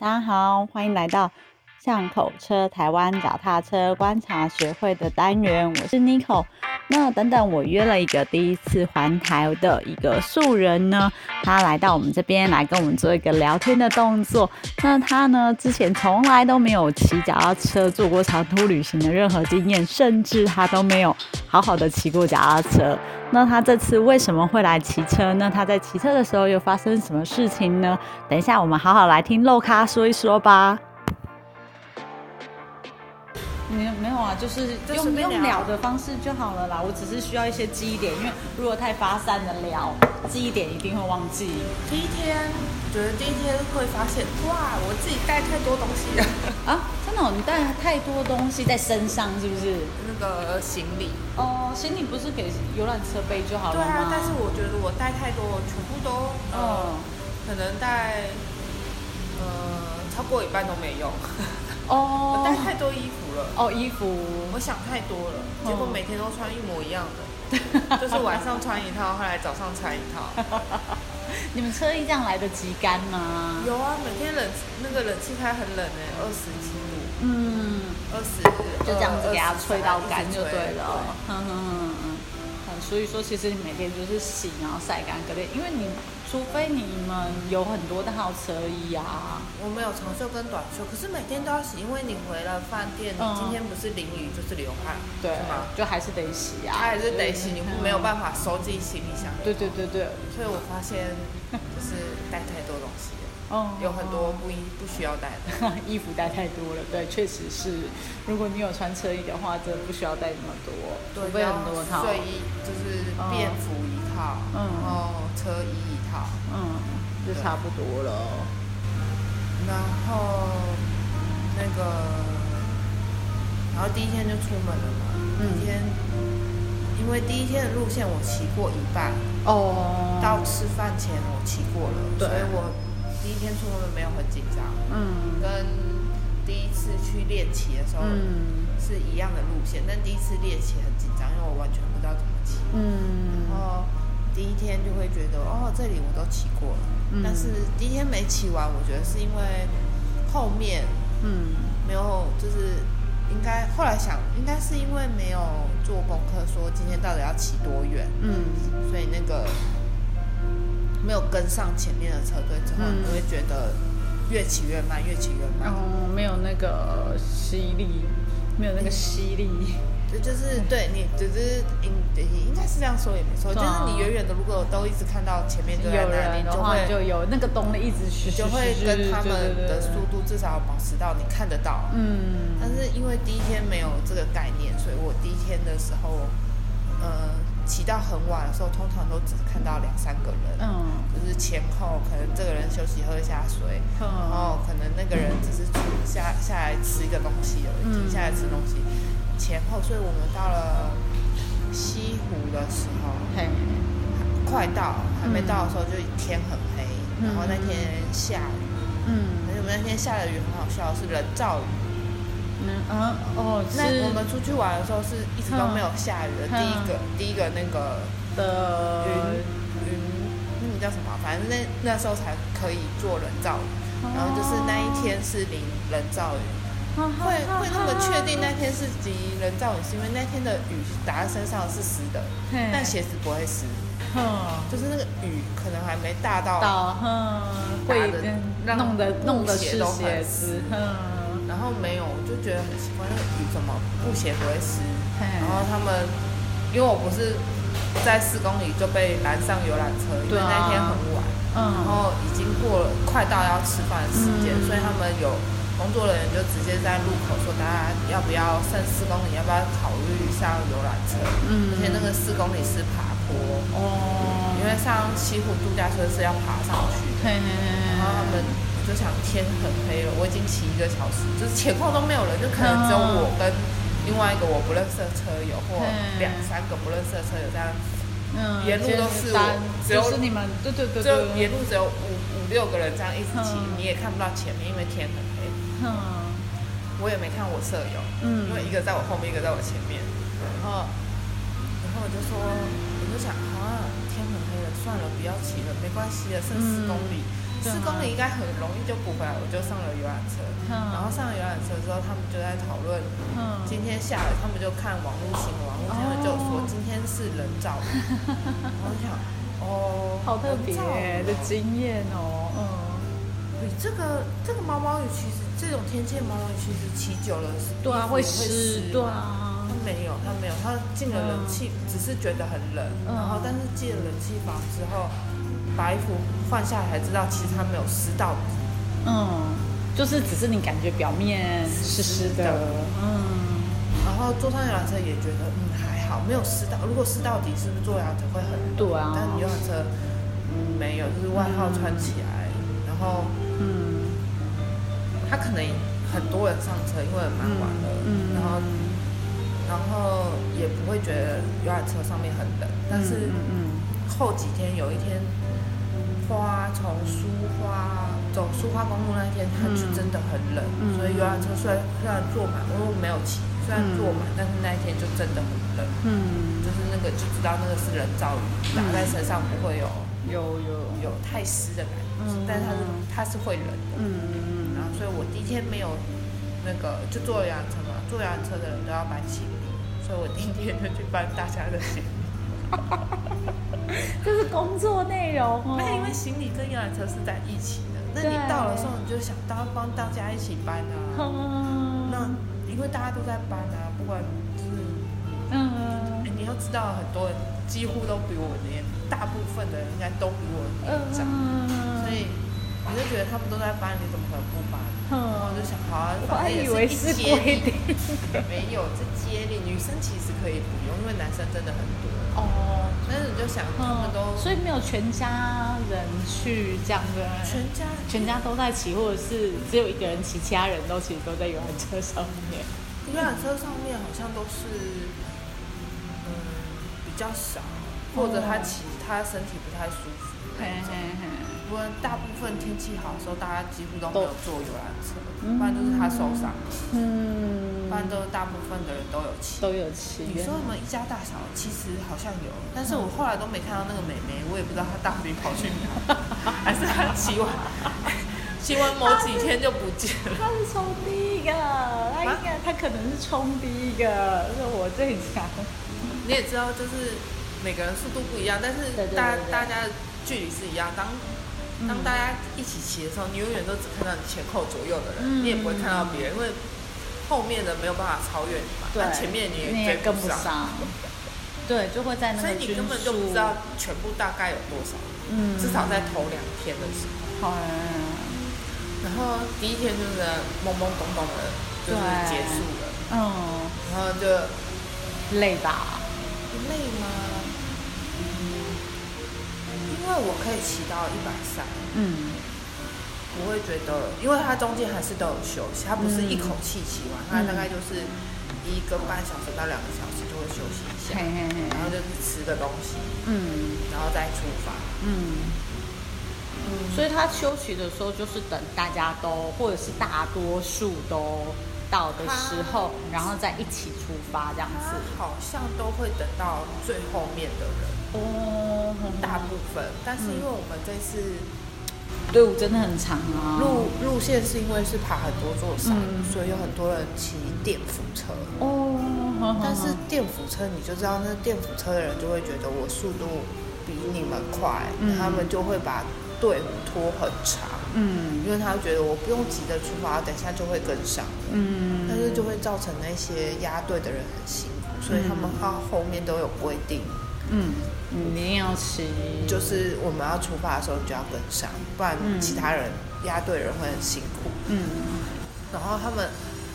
大家好，欢迎来到巷口车台湾脚踏车观察学会的单元，我是 Nico。那等等，我约了一个第一次环台的一个素人呢，他来到我们这边来跟我们做一个聊天的动作。那他呢，之前从来都没有骑脚踏车做过长途旅行的任何经验，甚至他都没有好好的骑过脚踏车。那他这次为什么会来骑车呢？他在骑车的时候又发生什么事情呢？等一下，我们好好来听漏咖说一说吧。啊，就是用用聊的方式就好了啦。我只是需要一些记忆点，因为如果太发散的聊，记忆点一定会忘记。第一天，觉得第一天会发现，哇，我自己带太多东西了 啊！真的，你带太多东西在身上，是不是？那个行李哦，行李不是给游览车背就好了吗？对啊，但是我觉得我带太多，全部都嗯，可能带呃超过一半都没用。哦，我带太多衣服了。哦，衣服，我想太多了，结果每天都穿一模一样的，就是晚上穿一套，后来早上穿一套。你们车衣这样来得及干吗？有啊，每天冷那个冷气开很冷哎，二十几度。嗯，二十，就这样子给它吹到干就对了。哼哼哼哼。所以说，其实你每天就是洗，然后晒干，隔天，因为你除非你们有很多套车衣啊，我没有长袖跟短袖，可是每天都要洗，因为你回了饭店，你今天不是淋雨就是流汗，对吗？就还是得洗啊，还是得洗，你没有办法收自己行李箱。对对对对，所以我发现就是带太多东西。哦，有很多不衣不需要带的 衣服带太多了，对，确实是。如果你有穿车衣的话，真的不需要带那么多，准备很多套睡衣，就是便服一套，然后车衣一套，嗯，就差不多了。然后那个，然后第一天就出门了嘛。第一天，因为第一天的路线我骑过一半，哦，到吃饭前我骑过了，所以我。第一天出门没有很紧张，嗯，跟第一次去练骑的时候是一样的路线，但第一次练骑很紧张，因为我完全不知道怎么骑，嗯，然后第一天就会觉得哦，这里我都骑过了，但是第一天没骑完，我觉得是因为后面，嗯，没有，就是应该后来想，应该是因为没有做功课，说今天到底要骑多远，嗯，所以那个。没有跟上前面的车队之后，你会觉得越骑越慢，越骑越慢。哦，没有那个吸力，没有那个吸力。就就是对你，只是应应该是这样说也没错。就是你远远的，如果都一直看到前面就在那里，就会就有那个动力一直去，就会跟他们的速度至少保持到你看得到。嗯。但是因为第一天没有这个概念，所以我第一天的时候，呃。骑到很晚的时候，通常都只看到两三个人，嗯，就是前后可能这个人休息喝一下水，然后可能那个人只是下下来吃一个东西而已，停下来吃东西，前后，所以我们到了西湖的时候，嘿，快到还没到的时候就天很黑，然后那天下雨，嗯，而且我们那天下的雨很好笑，是人造雨。嗯哦，那我们出去玩的时候是一直都没有下雨的。第一个第一个那个的云云，那个叫什么？反正那那时候才可以做人造雨。然后就是那一天是淋人造雨，会会那么确定那天是淋人造雨，是因为那天的雨打在身上是湿的，但鞋子不会湿。就是那个雨可能还没大到，会弄得弄得湿鞋子。然后没有，我就觉得很奇怪，那个雨怎么布鞋不会湿？然后他们，因为我不是在四公里就被拦上游览车，因为那天很晚，然后已经过了快到要吃饭的时间，所以他们有工作人员就直接在路口说，大家要不要剩四公里，要不要考虑上游览车？嗯，而且那个四公里是爬坡哦，因为上西湖度假村是要爬上去的，然后他们。就想天很黑了，我已经骑一个小时，就是前后都没有人，就可能只有我跟另外一个我不认识的车友，或两三个不认识的车友这样子。嗯，沿路都是我，只有你们，对对对，就沿路只有五五六个人这样一直骑，你也看不到前面，因为天很黑。嗯，我也没看我舍友，嗯，因为一个在我后面，一个在我前面。然后，然后我就说，我就想，啊，天很黑了，算了，不要骑了，没关系的，剩四公里。四公里应该很容易就补回来，我就上了游览车。然后上了游览车之后，他们就在讨论，今天下雨，他们就看网络新闻，网络新闻就说今天是人造雨。我想，哦，好特别的经验哦。嗯，对，这个这个毛毛雨其实这种天气毛毛雨其实骑久了是，对啊，会湿，对啊。他没有，他没有，他进了冷气，只是觉得很冷，然后但是进了冷气房之后。把衣服换下来才知道，其实它没有湿到底。嗯，就是只是你感觉表面湿湿的。嗯。然后坐上游览车也觉得，嗯，还好，没有湿到。如果湿到底，是不是坐游览车会很对啊。但游览车，嗯，没有，就是外套穿起来，然后，嗯，他可能很多人上车，因为蛮晚了，嗯，然后，然后也不会觉得游览车上面很冷，但是，嗯，后几天有一天。花从苏花走苏花公路那一天，它是真的很冷，所以游览车虽然虽然坐满，我没有骑，虽然坐满，但是那一天就真的很冷。嗯，就是那个就知道那个是人造雨，打在身上不会有有有。有太湿的感觉，但是它是它是会冷的。嗯嗯嗯。然后所以我第一天没有那个就坐游览车嘛，坐游览车的人都要搬行李，所以我第一天就去搬大家的行李。这是工作内容哦。因为行李跟游览车是在一起的。那你到了时候，你就想到帮大家一起搬啊。那因为大家都在搬啊，不管就是，嗯，你要知道，很多人几乎都比我年，大部分的人应该都比我年长，所以我就觉得他们都在搬，你怎么可能不搬？然后我就想，好啊，反正也是接力，没有，这接力，女生其实可以不用，因为男生真的很多。哦。但是你就想，他们都所以没有全家人去这样的，全家全家都在骑，或者是只有一个人骑，其他人都其实都在游览车上面。游览车上面好像都是，嗯，比较少，或者他骑他身体不太舒服。嘿嘿嘿。不过大部分天气好的时候，大家几乎都没有坐游览车，不然就是他受伤。嗯，不然都大部分的人都有骑。都有骑。你说什么一家大小？其实好像有，但是我后来都没看到那个美眉，我也不知道她到底跑去哪，还是她骑完骑完某几天就不见了。她是冲第一个，她应该她可能是冲第一个，是我最强。你也知道，就是每个人速度不一样，但是大大家的距离是一样。当当大家一起骑的时候，你永远都只看到你前后左右的人，你也不会看到别人，因为后面的没有办法超越你嘛。对，前面你也跟不上。对，就会在那个所以你根本就不知道全部大概有多少。嗯。至少在头两天的时候。好。然后第一天就是懵懵懂懂的，就是结束了。嗯。然后就累吧？累吗？因为我可以骑到一百三，嗯，不会觉得，因为它中间还是都有休息，它不是一口气骑完，它大概就是一个半小时到两个小时就会休息一下，然后就是吃个东西，嗯，然后再出发，嗯，所以他休息的时候就是等大家都或者是大多数都到的时候，然后再一起出发这样子，好像都会等到最后面的人。哦，大部分，但是因为我们这次队伍真的很长啊，路路线是因为是爬很多座山，所以有很多人骑电扶车。哦，但是电扶车你就知道，那电扶车的人就会觉得我速度比你们快，他们就会把队伍拖很长。嗯，因为他觉得我不用急着出发，等下就会跟上。嗯，但是就会造成那些压队的人很辛苦，所以他们他后面都有规定。嗯。你一定要骑，就是我们要出发的时候你就要跟上，不然其他人压队人会很辛苦。嗯，然后他们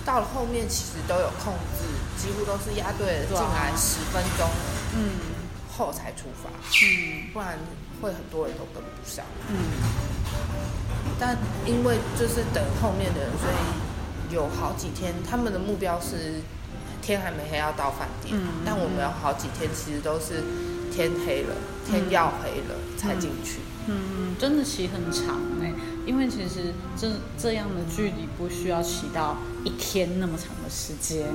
到了后面其实都有控制，几乎都是压队进来十分钟，嗯，后才出发，嗯，不然会很多人都跟不上。嗯，但因为就是等后面的人，所以有好几天他们的目标是天还没黑要到饭店，嗯但我们有好几天其实都是。天黑了，天要黑了才进去。嗯，真的骑很长哎，因为其实这这样的距离不需要骑到一天那么长的时间，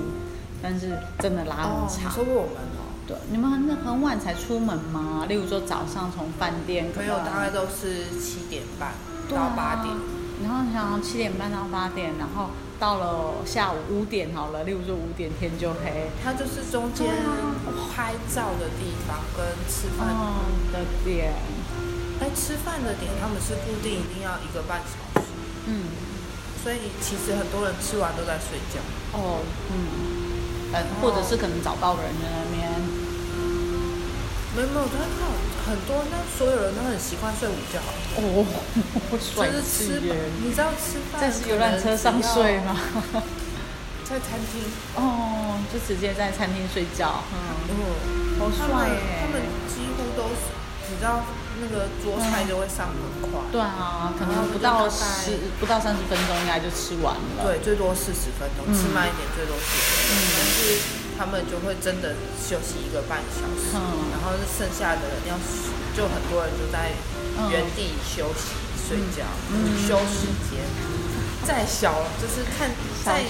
但是真的拉很长。说过我们哦，对，你们很很晚才出门吗？例如说早上从饭店，没有，大概都是七点半，到八点。然后你想七点半到八点，然后到了下午五点好了，例如说五点天就黑。它就是中间拍照的地方跟吃饭的点。哎，吃饭的点他们是固定一定要一个半小时。嗯。所以其实很多人吃完都在睡觉。哦，嗯。呃，或者是可能找到的人在那边。没有没有，他看很多，那所有人都很习惯睡午觉。哦，就是吃，你知道吃饭在游览车上睡吗？在餐厅。哦，就直接在餐厅睡觉。嗯，好帅耶！他们几乎都是，你知道那个桌菜就会上很快。对啊，可能不到十不到三十分钟应该就吃完了。对，最多四十分钟，吃慢一点最多四十分钟，但是。他们就会真的休息一个半小时，然后剩下的人要就很多人就在原地休息睡觉，休时间。再小就是看再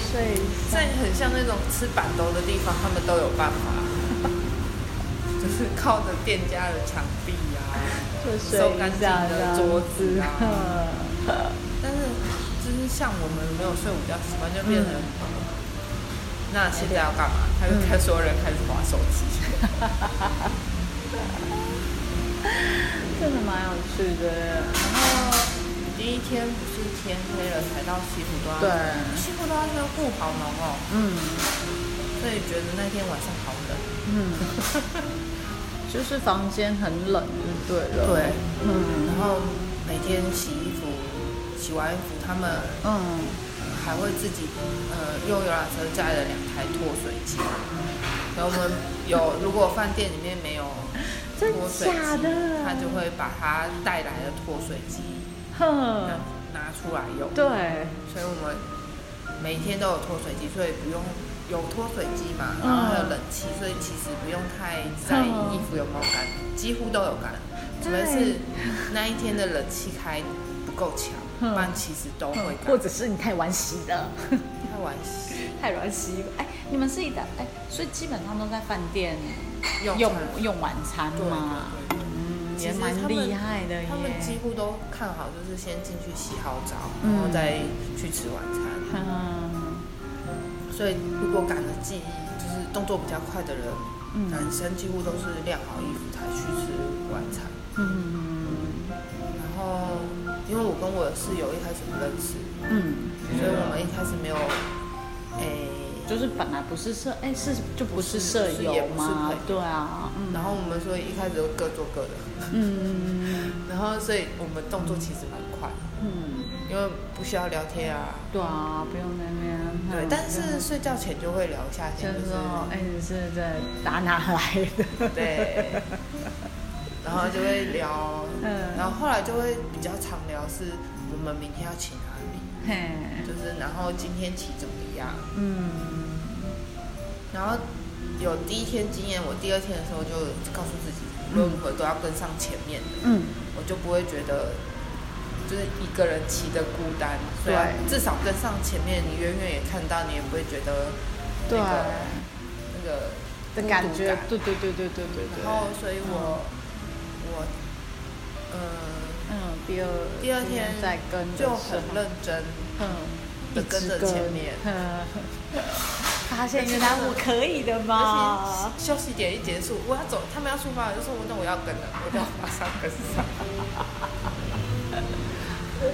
再很像那种吃板兜的地方，他们都有办法，就是靠着店家的墙壁啊，收干净的桌子啊。但是就是像我们没有睡午觉习惯，就变成。那现在要干嘛？他就看所有人开始划手机，真的蛮有趣的。然后第一天不是天黑了才到西湖端，对，西湖端那雾好浓哦，嗯，所以觉得那天晚上好冷，嗯，就是房间很冷，就对了，对，嗯，然后每天洗衣服，洗完衣服他们，嗯。还会自己呃用游览车载了两台脱水机，然后我们有如果饭店里面没有脱水机，他就会把他带来的脱水机拿拿出来用。对，所以我们每天都有脱水机，所以不用有脱水机嘛，然后还有冷气，所以其实不用太在意衣服有没有干，几乎都有干，除非是那一天的冷气开不够强。不然其实都会，或者是你太晚洗的，太晚洗，太晚洗。哎，你们是一的，哎，所以基本上都在饭店用用晚餐嘛，嗯，也蛮厉害的。他们几乎都看好，就是先进去洗好澡，然后再去吃晚餐。嗯，所以如果赶了记忆，就是动作比较快的人，男生几乎都是晾好衣服才去吃晚餐。嗯。因为我跟我的室友一开始不认识，嗯，所以我们一开始没有，诶，就是本来不是舍，哎，是就不是舍友吗？对啊，然后我们所以一开始就各做各的，嗯，然后所以我们动作其实蛮快，嗯，因为不需要聊天啊，对啊，不用那边，对，但是睡觉前就会聊一下天，就是说，哎，你是在打哪来的？对。然后就会聊，然后后来就会比较常聊，是我们明天要去哪里，就是然后今天骑怎么样，嗯，然后有第一天经验，我第二天的时候就告诉自己，如何都要跟上前面。的，嗯，我就不会觉得就是一个人骑的孤单，对，至少跟上前面，你远远也看到，你也不会觉得那个那个的感觉，对对对对对对，然后所以我。我，嗯嗯，第二第二天再跟就很认真，嗯，的跟着前面，发现原来我可以的嘛。休息点一结束，我要走，他们要出发了，就说我那我要跟了，我就马上跟上。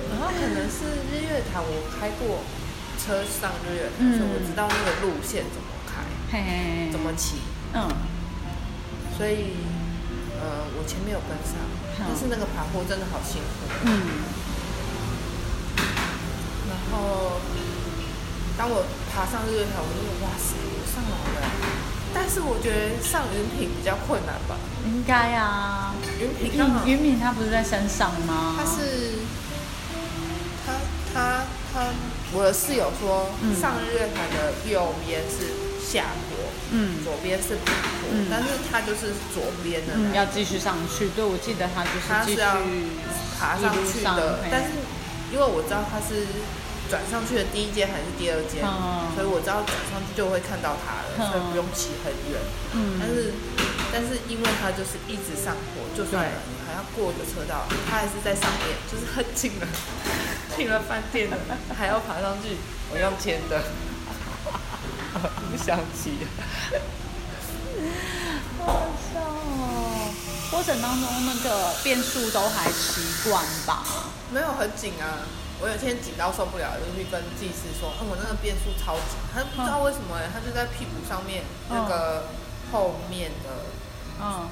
然后可能是日月潭，我开过车上日月潭，所以我知道那个路线怎么开，怎么骑，嗯，所以。呃，我前面有跟上，但是那个爬坡真的好辛苦。嗯。然后，当我爬上日月潭，我就哇塞，我上来了。但是我觉得上云品比较困难吧？应该啊。云品，云品它不是在山上吗？它是，他他他，我的室友说，上日月潭的右边是下坡。嗯，左边是平坡，但是它就是左边的，要继续上去。对，我记得它就是继续爬上去的。但是因为我知道它是转上去的第一间还是第二阶，所以我知道转上去就会看到它了，所以不用骑很远。嗯，但是但是因为它就是一直上坡，就算对。你还要过个车道，它还是在上面，就是很近了，进了饭店了，还要爬上去，我用签的，不想骑。好好笑哦。过程当中那个变速都还习惯吧？没有很紧啊，我有一天紧到受不了，就去跟技师说，嗯，我那个变速超紧，他不知道为什么哎、他就在屁股上面那个后面的嗯，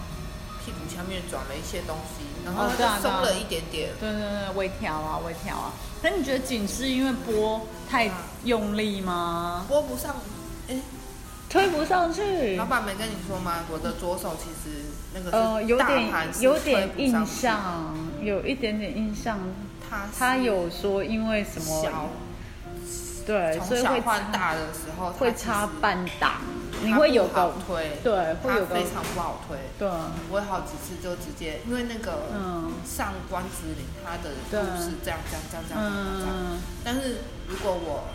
屁股下面转了一些东西，然后哦对啊对啊它就松了一点点。对对对，微调啊，微调啊。那你觉得紧是因为拨太用力吗？拨不上，哎、推不上去老。板没跟你说吗？我的左手其实那个呃，有点有点印象，有一点点印象。他他有说因为什么？小，对，所以会从小换大的时候会它其实插半档，你会有好个推，对，会有个非常不好推。对，我有好几次就直接，因为那个嗯上官子岭，他的对路是这样这样这样这样这样但是如果我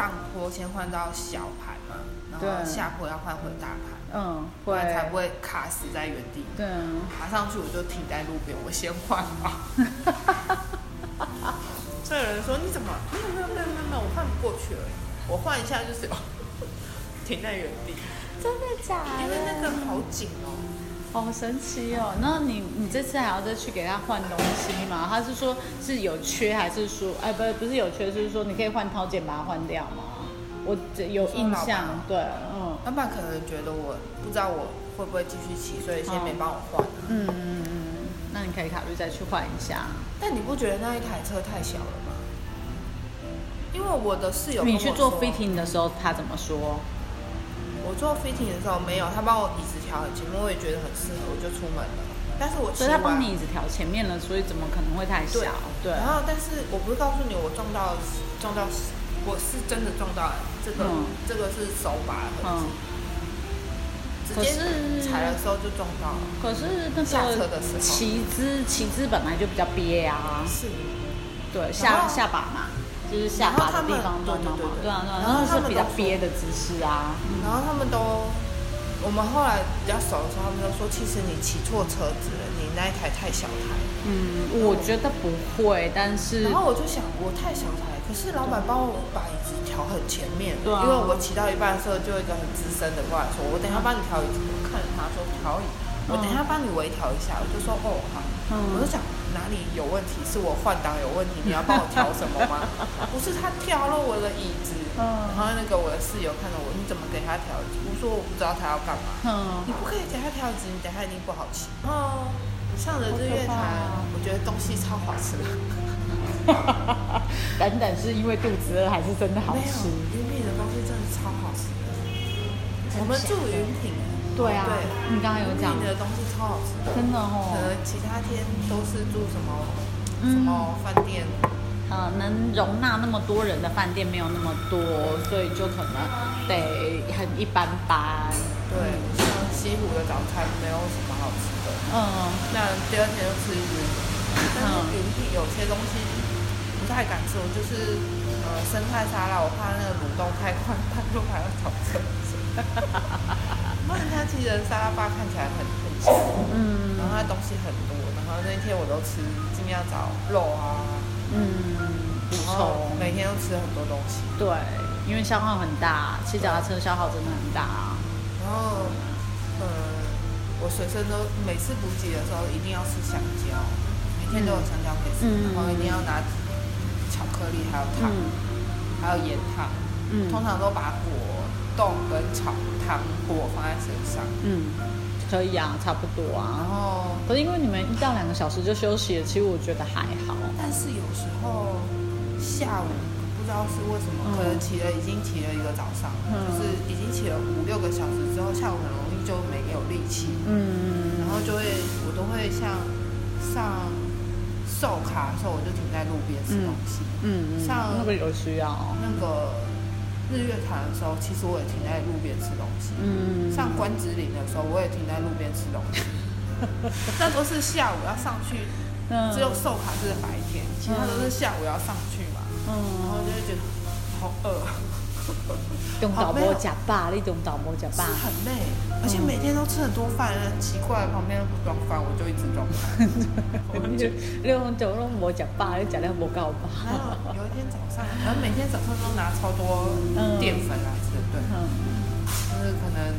上坡先换到小盘嘛，然后下坡要换回大盘，嗯，不然才会，不会卡死在原地。对，爬上去我就停在路边，我先换吧。这有人说你怎么没有没有没有没有没有，我换不过去而已，我换一下就是 停在原地，真的假的？因为那个好紧哦。好神奇哦！那你你这次还要再去给他换东西吗？他是说是有缺，还是说哎不不是有缺，就是说你可以换套件把它换掉吗？我只有印象，对，嗯老板可能觉得我不知道我会不会继续骑，所以先没帮我换、啊。嗯嗯嗯，那你可以考虑再去换一下。但你不觉得那一台车太小了吗？因为我的室友你去做说 fitting 的时候，他怎么说？我做 fitting 的时候没有，他帮我椅子调很前面，我也觉得很适合，我就出门了。但是我骑所以他完帮你椅子调前面了，所以怎么可能会太小？对，然后但是我不是告诉你我撞到撞到，我是真的撞到了这个、嗯。这个是手把的痕迹，直可接是踩的时候就撞到了。可是那下车的时候。骑姿骑姿本来就比较憋啊，是，对，下下巴嘛，就是下巴的地方撞到嘛，然后他们对对对对对啊对啊，然后那是比较他们都说憋的姿势啊。然后他们都，我们后来比较熟的时候，他们都说，其实你骑错车子了，你那一台太小台。嗯，我觉得不会，但是然后我就想，我太小台，可是老板帮我把椅子调很前面，对啊因为我骑到一半的时候，就有一个很资深的过来说，我等一下帮你调椅子。我看着他说调椅，我等一下帮你微调一下，我就说哦好，嗯我就想哪里有问题，是我换挡有问题，你要帮我调什么吗？不是他调了我的椅子，嗯然后那个我的室友看着我，你怎么给他调？我说我不知道他要干嘛。嗯你不可以给他调椅子，你等下一定不好骑。哦，上了日月潭哦，我觉得东西超好吃的。等等是因为肚子饿还是真的好吃？云品的东西真的超好吃的。我们住云品，对啊对，你刚刚有讲。的东西超好吃的。真的可哦，能其他天都是住什么什嗯么饭店，呃，能容纳那么多人的饭店没有那么多，所以就可能得很一般般。对，像西湖的早餐没有什么好吃的。嗯。那第二天就吃云品，但是云品有些东西不太敢吃，我就是呃生菜沙拉，我怕那个卤动太快，半路还要找厕所。不然它其实沙拉吧看起来很很香，嗯然后它东西很多，然后那天我都吃，尽量找肉啊，嗯，补然后充每天都吃很多东西，对，因为消耗很大，骑脚踏车消耗真的很大。然后呃我随身都每次补给的时候一定要吃香蕉，每天都有香蕉可以吃，嗯然后一定要拿巧克力还有糖。嗯还有盐糖，嗯通常都把果冻跟炒糖果放在身上，嗯，可以啊，差不多啊然啊。后可是因为你们一到两个小时就休息了，其实我觉得还好。但是有时候下午不知道是为什么，嗯可能起了已经起了一个早上，嗯就是已经起了五六个小时之后，下午很容易就没有力气，嗯然后就会我都会像上售卡的时候，我就停在路边吃东西。嗯嗯，像那个有需要。那个日月潭的时候，其实我也停在路边吃东西。嗯，上关子岭的时候，我也停在路边吃东西。那都是下午要上去，嗯只有寿卡是白天，其他都是下午要上去嘛。然嗯后就会觉得好饿，中岛无食饱，你中岛无食饱，很累，而且每天都吃很多饭，很奇怪，旁边不装饭，我就一直装饭。你你讲就拢无食饱，你食了无够饱。有一天早上，然后每天早上都拿超多淀粉来吃，对，就是可能，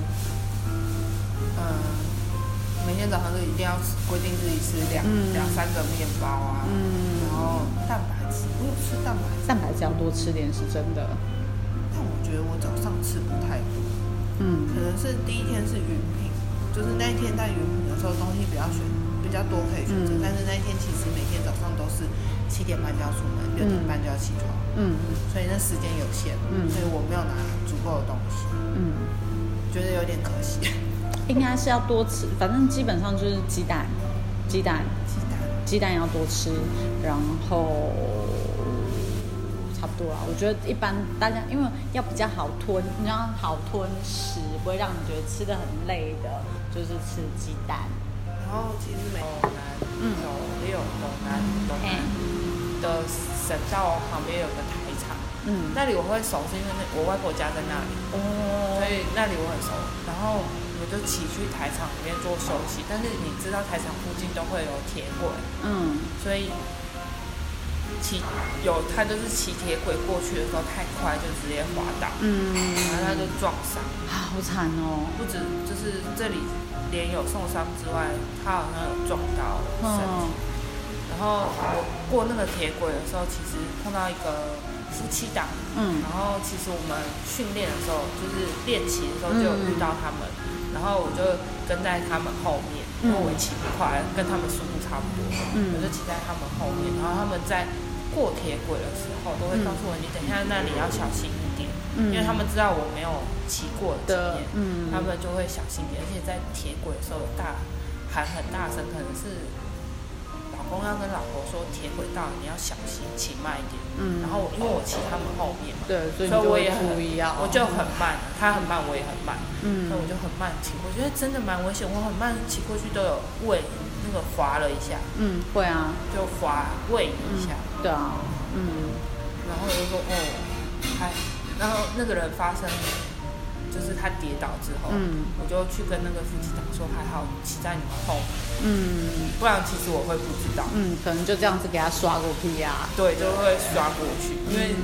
嗯，每天早上都一定要规定自己吃两两三个面包啊，嗯。然后蛋白质，我有吃蛋白，蛋白质要多吃点是真的。觉得我早上吃不太多，嗯，可能是第一天是云品，就是那一天在云品的时候东西比较选比较多可以选择，但是那一天其实每天早上都是七点半就要出门，六点半就要起床，嗯，所以那时间有限，嗯，所以我没有拿足够的东西，嗯，觉得有点可惜。应该是要多吃，反正基本上就是鸡蛋，鸡蛋，鸡蛋，鸡蛋要多吃，然后。差不多啊，我觉得一般大家因为要比较好吞，你要好吞食，不会让你觉得吃的很累的，就是吃鸡蛋。然后其实美东南有也有东南东南的省道旁边有个台场，嗯，那里我会熟，是因为那我外婆家在那里，哦，所以那里我很熟。然后我就骑去台场里面做休息，但是你知道台场附近都会有铁轨，嗯，所以。骑有他就是骑铁轨过去的时候太快，就直接滑倒，嗯，然后他就撞伤，好惨哦！不止就是这里脸有受伤之外，他好像有撞到身体。然后我过那个铁轨的时候，其实碰到一个夫妻档，嗯，然后其实我们训练的时候，就是练骑的时候就有遇到他们，然后我就跟在他们后面，因为我骑不快，跟他们速度差不多，嗯，我就骑在他们后面，然后他们在。过铁轨的时候，都会告诉我你等一下那里要小心一点，因为他们知道我没有骑过的经验，他们就会小心点。而且在铁轨的时候，大喊很大声，可能是老公要跟老婆说铁轨道你要小心，骑慢一点。嗯，然后因为我骑他们后面嘛，对，所以我也很，我就很慢，他很慢，我也很慢，嗯，所以我就很慢骑。我觉得真的蛮危险，我很慢骑过去都有位。那个滑了一下，嗯，会啊，就滑位一下，对啊，嗯，然后我就说哦，还，然后那个人发生，就是他跌倒之后，嗯，我就去跟那个副机长说还好骑在你们后，嗯，不然其实我会不知道，嗯，可能就这样子给他刷过去呀，对，就会刷过去，因为，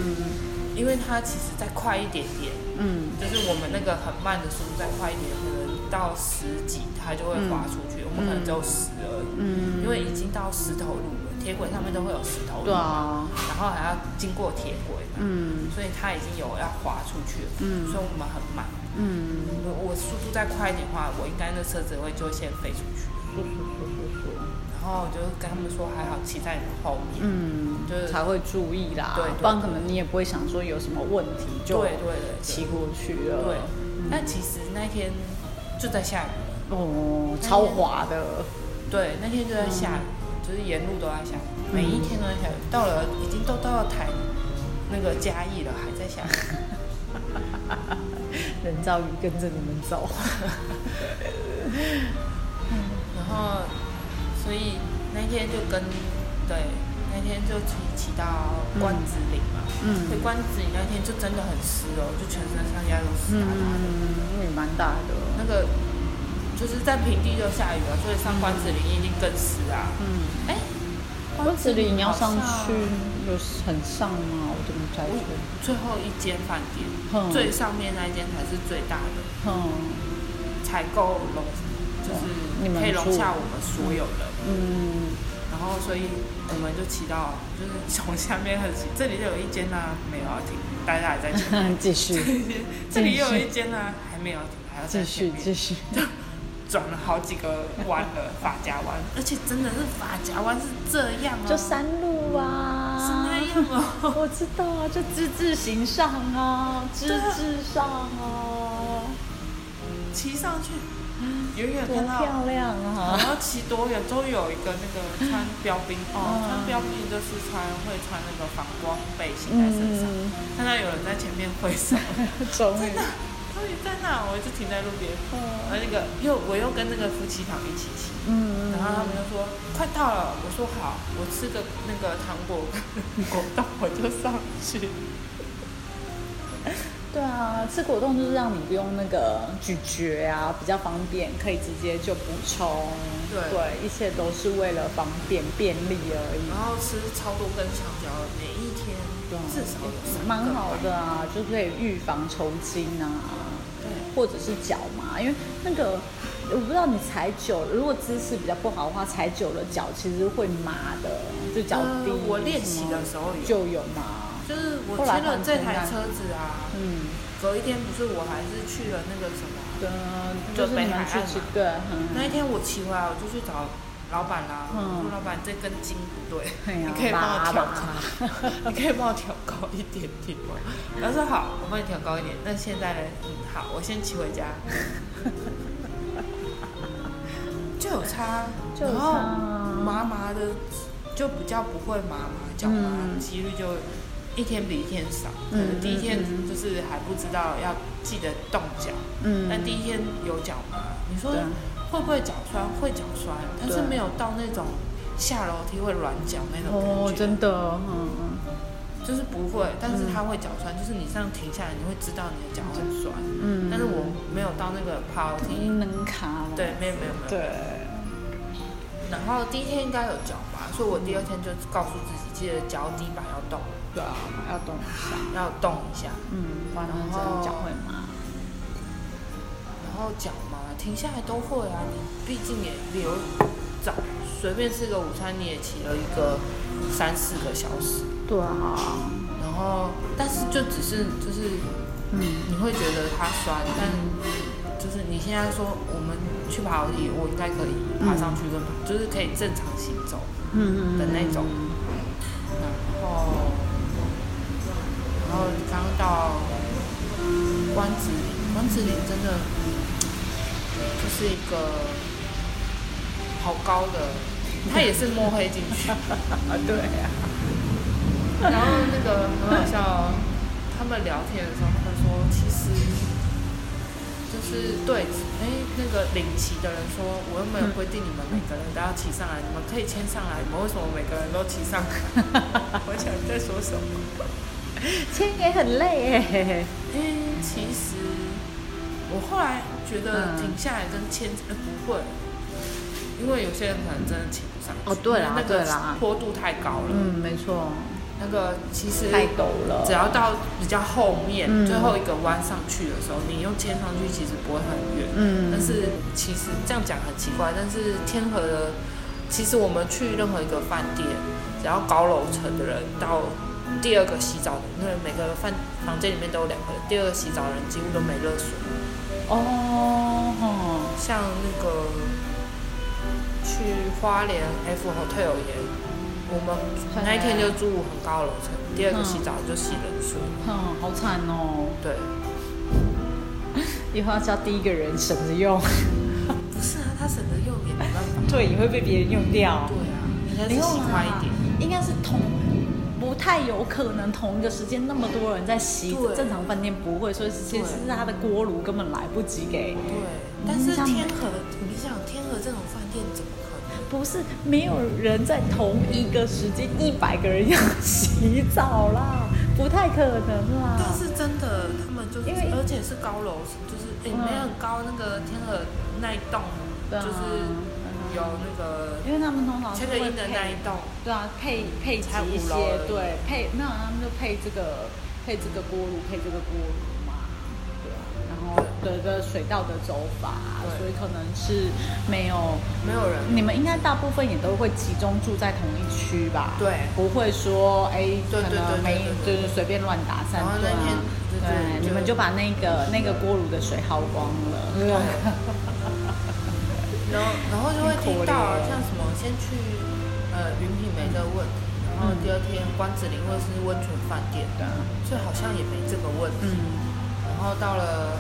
因为他其实再快一点点，嗯，就是我们那个很慢的速度再快一点，可能到十几他就会滑出去。我们可能只有十而已，嗯，因为已经到石头路了，铁轨上面都会有石头路，对啊，然后还要经过铁轨嘛，嗯，所以它已经有要滑出去了，嗯，所以我们很慢，嗯，我我速度再快一点的话，我应该那车子会就先飞出去，然后就跟他们说还好骑在你后面，嗯，就是才会注意啦，对，不然可能你也不会想说有什么问题就对对骑过去了，对，但其实那天就在下雨。哦，超滑的。对，那天就在下雨，就是沿路都在下雨，每一天都在下雨。到了，已经都到了台那个嘉义了，还在下雨。人造雨跟着你们走。然后，所以那天就跟对，那天就骑骑到关子岭嘛。嗯。对，关子岭那天就真的很湿哦，就全身上下都湿哒哒的。嗯，雨蛮大的。那个。就是在平地就下雨了，所以上关子岭一定更湿啊。嗯，哎，关子岭你要上去有很上吗？我怎么猜错？最后一间饭店，最上面那一间才是最大的。嗯，采购容就是可以容下我们所有人。嗯，然后所以我们就骑到，就是 从下面开始骑。这里就有一间呢，没有要停，大家还在前面 继续。这里又有一间呢，还没有停，还要继续继续。转了好几个弯了，法夹弯，而且真的是法夹弯是这样啊，就山路啊，是那样哦，我知道啊，就之字形上啊，之字上啊，骑上去，远远看到漂亮啊，然后骑多远都有一个那个穿标兵哦，穿标兵就是穿会穿那个反光背心在身上，看到有人在前面挥手，真的。在那，我就停在路边。嗯，而那个又我又跟那个夫妻档一起骑。嗯然后他们就说快到了，我说好，我吃个那个糖果 果冻，我就上去。对啊，啊，吃果冻就是让你不用那个咀嚼啊，比较方便，可以直接就补充。对对，一切都是为了方便便利而已。然后吃超多根香蕉，每一天至少蛮好的啊，就可以预防抽筋啊，对，或者是脚麻，因为那个我不知道你踩久了，如果姿势比较不好的话，踩久了脚其实会麻的，就脚呃底、我练习的时候有。就有麻。就是我后来了这台车子啊，嗯，隔一天不是我还是去了那个什么，对，就是你们去吃，对，嗯。那一天我骑回来我就去找老板啦，嗯我说老板这根筋不对，你可以帮我调拔高拔，你可以帮我调高一点点吗？他说好，我帮你调高一点。那现在呢？嗯，好，我先骑回家。就有差，就有然后差啊麻麻的，就比较不会麻麻，脚麻嗯几率就一天比一天少。可嗯能第一天嗯就是还不知道要记得动脚，嗯但第一天有脚麻，你说对会不会脚酸？会脚酸，但是没有到那种下楼梯会软脚那种感哦，觉。真的，嗯嗯，就是不会，但是它会脚酸，就是你这样停下来，你会知道你的脚很酸。嗯但是我没有到那个爬楼梯，能卡吗？对，没有没有没有。对，然后第一天应该有脚吧，所以我第二天就告诉自己，记得脚底板要动，对啊，要动一下，要动一下。嗯，不然真的脚会麻。然后脚嘛，停下来都会啊，你毕竟也留早，随便吃个午餐你也骑了一个三四个小时。对啊，然后，但是就只是就是嗯你会觉得它酸，但就是你现在说我们去爬楼梯，我应该可以爬上去跟爬，就是可以正常行走嗯的那种。然后，然后刚到关子岭，关子岭真的就是一个好高的，他也是摸黑进去。啊，对啊，然后那个很好笑哦，他们聊天的时候，他们说其实就是对，哎，那个领旗的人说，我又没有规定你们每个人都要骑上来，你们可以牵上来，你们为什么每个人都骑上来？我想你在说什么？牵也很累哎。哎，其实我后来觉得嗯停下来跟牵，呃，不会。因为有些人可能真的骑不上去，哦对啦那个坡度太高了。嗯，没错，那个其实太陡了。只要到比较后面、嗯最后一个弯上去的时候，你用牵上去其实不会很远。嗯，但是其实这样讲很奇怪，但是天河的，其实我们去任何一个饭店，只要高楼层的人到第二个洗澡的，因为每个饭房间里面都有两个人，第二个洗澡的人几乎都没热水。哦，吼像那个去花莲 F Hotel 也，我们那一天就住很高楼层，第二个洗澡就洗冷水。哼，好惨哦！对，以后要叫第一个人省着用，不是啊，他省着用也没办法。对，也会被别人用掉。对啊，应该是没有洗快一点。，应该是同，不太有可能同一个时间那么多人在洗，正常饭店不会，所以其实是他的锅炉根本来不及给。对，但是天河，你想天河这种饭店怎么可能？不是没有人在同一个时间一百个人要洗澡啦，不太可能啦。但是真的，他们就是，因为而且是高楼，就是诶、嗯没有很高，那个天河那一栋，啊就是有那个因为他们通常是会千个音的那配一栋，对啊，配配才几一些对配，没有他们就配这个配这个锅炉，配这个锅炉嘛，对啊，然后对对水道的走法，所以可能是没有没有人。你们应该大部分也都会集中住在同一区吧？对不会说哎，对可能没就是随便乱打散然后对啊对，你们就把那个那个锅炉的水耗光了，对吧？然后然后就会听到像什么，先去呃云品梅的问题，然后第二天关子岭或者是温泉饭店，对啊，所以好像也没这个问题。嗯，然后到了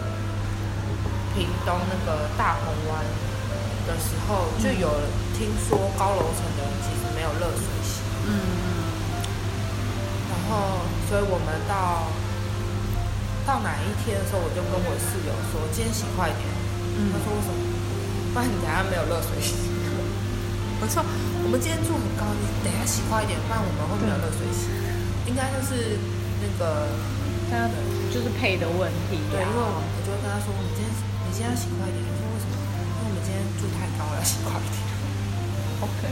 屏东那个大红湾的时候，就有听说高楼层的人其实没有热水洗，嗯。然后所以我们到到哪一天的时候，我就跟我室友说，今天洗快点。嗯。他说为什么？不然你等下没有热水洗。我说我们今天住很高，你等下洗快一点，不然我们会没有热水洗。应该就是那个他就是配的问题。对，因为我我就会跟他说，你今天你今天要洗快一点。他说为什么？因为我们今天住太高了，要洗快一点。OK。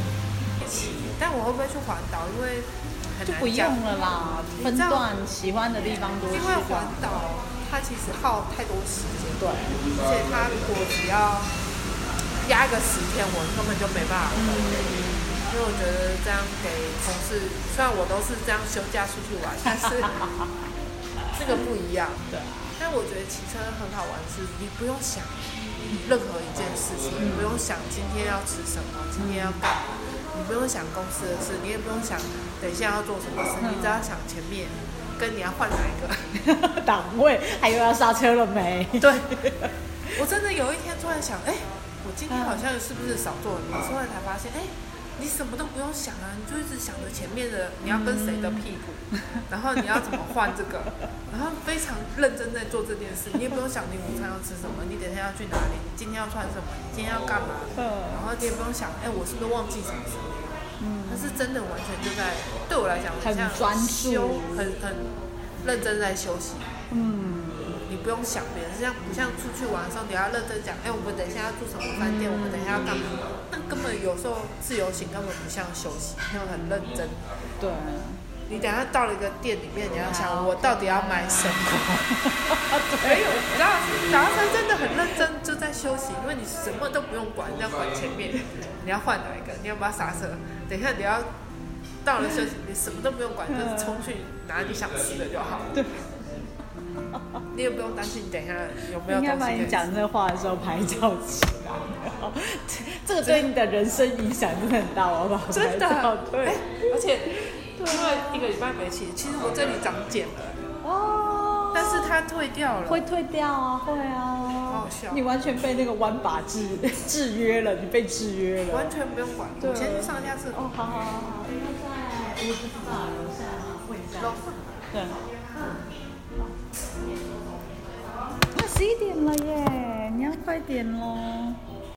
但我会不会去环岛？因为就不用了啦，分段喜欢的地方多。因为环岛它其实耗太多时间。对。而且它如果只要压个十天，我根本就没办法。嗯。因为我觉得这样给同事，虽然我都是这样休假出去玩，但是 这个不一样。对。但我觉得骑车很好玩，是你不用想任何一件事情，你不用想今天要吃什么，今天要干嘛。你不用想公司的事，你也不用想等一下要做什么事，你只要想前面跟你要换哪一个 档位，还有要刹车了没？对，我真的有一天突然想，哎，我今天好像是不是少做了？后来才发现，哎。你什么都不用想啊，你就一直想着前面的你要跟谁的屁股，然后你要怎么换这个，然后非常认真在做这件事。你也不用想你午餐要吃什么，你等下要去哪里，你今天要穿什么，你今天要干嘛。然后你也不用想，哎，我是不是忘记什么？嗯。但是真的完全就在对我来讲，很专注，很很认真在休息。嗯。你不用想别人，像不像出去玩的时候，你要认真讲，哎，我们等一下要住什么饭店，我们等一下要干嘛？那根本有时候自由行根本不像休息，那种很认真。对。你等下到了一个店里面，你要想我到底要买什么？没有，你知道，打车真的很认真，就在休息，因为你什么都不用管，你要管前面，你要换哪一个，你要不要刹车？等一下你要到了休息，你什么都不用管，就是冲去拿你想吃的就好。对。你也不用担心，你等一下有没有？应该把你讲这话的时候拍照起来。这个对你的人生影响真的很大，好不好？真的，对。而且因为一个礼拜没骑，其实我这里长茧了。哦。但是它退掉了。会退掉啊，会啊。好笑。你完全被那个弯把制制约了，你被制约了。完全不用管。我先去上下次。哦，好好好好。应该在，我不知道，楼下问一下。楼上。十一点了耶，你要快点喽。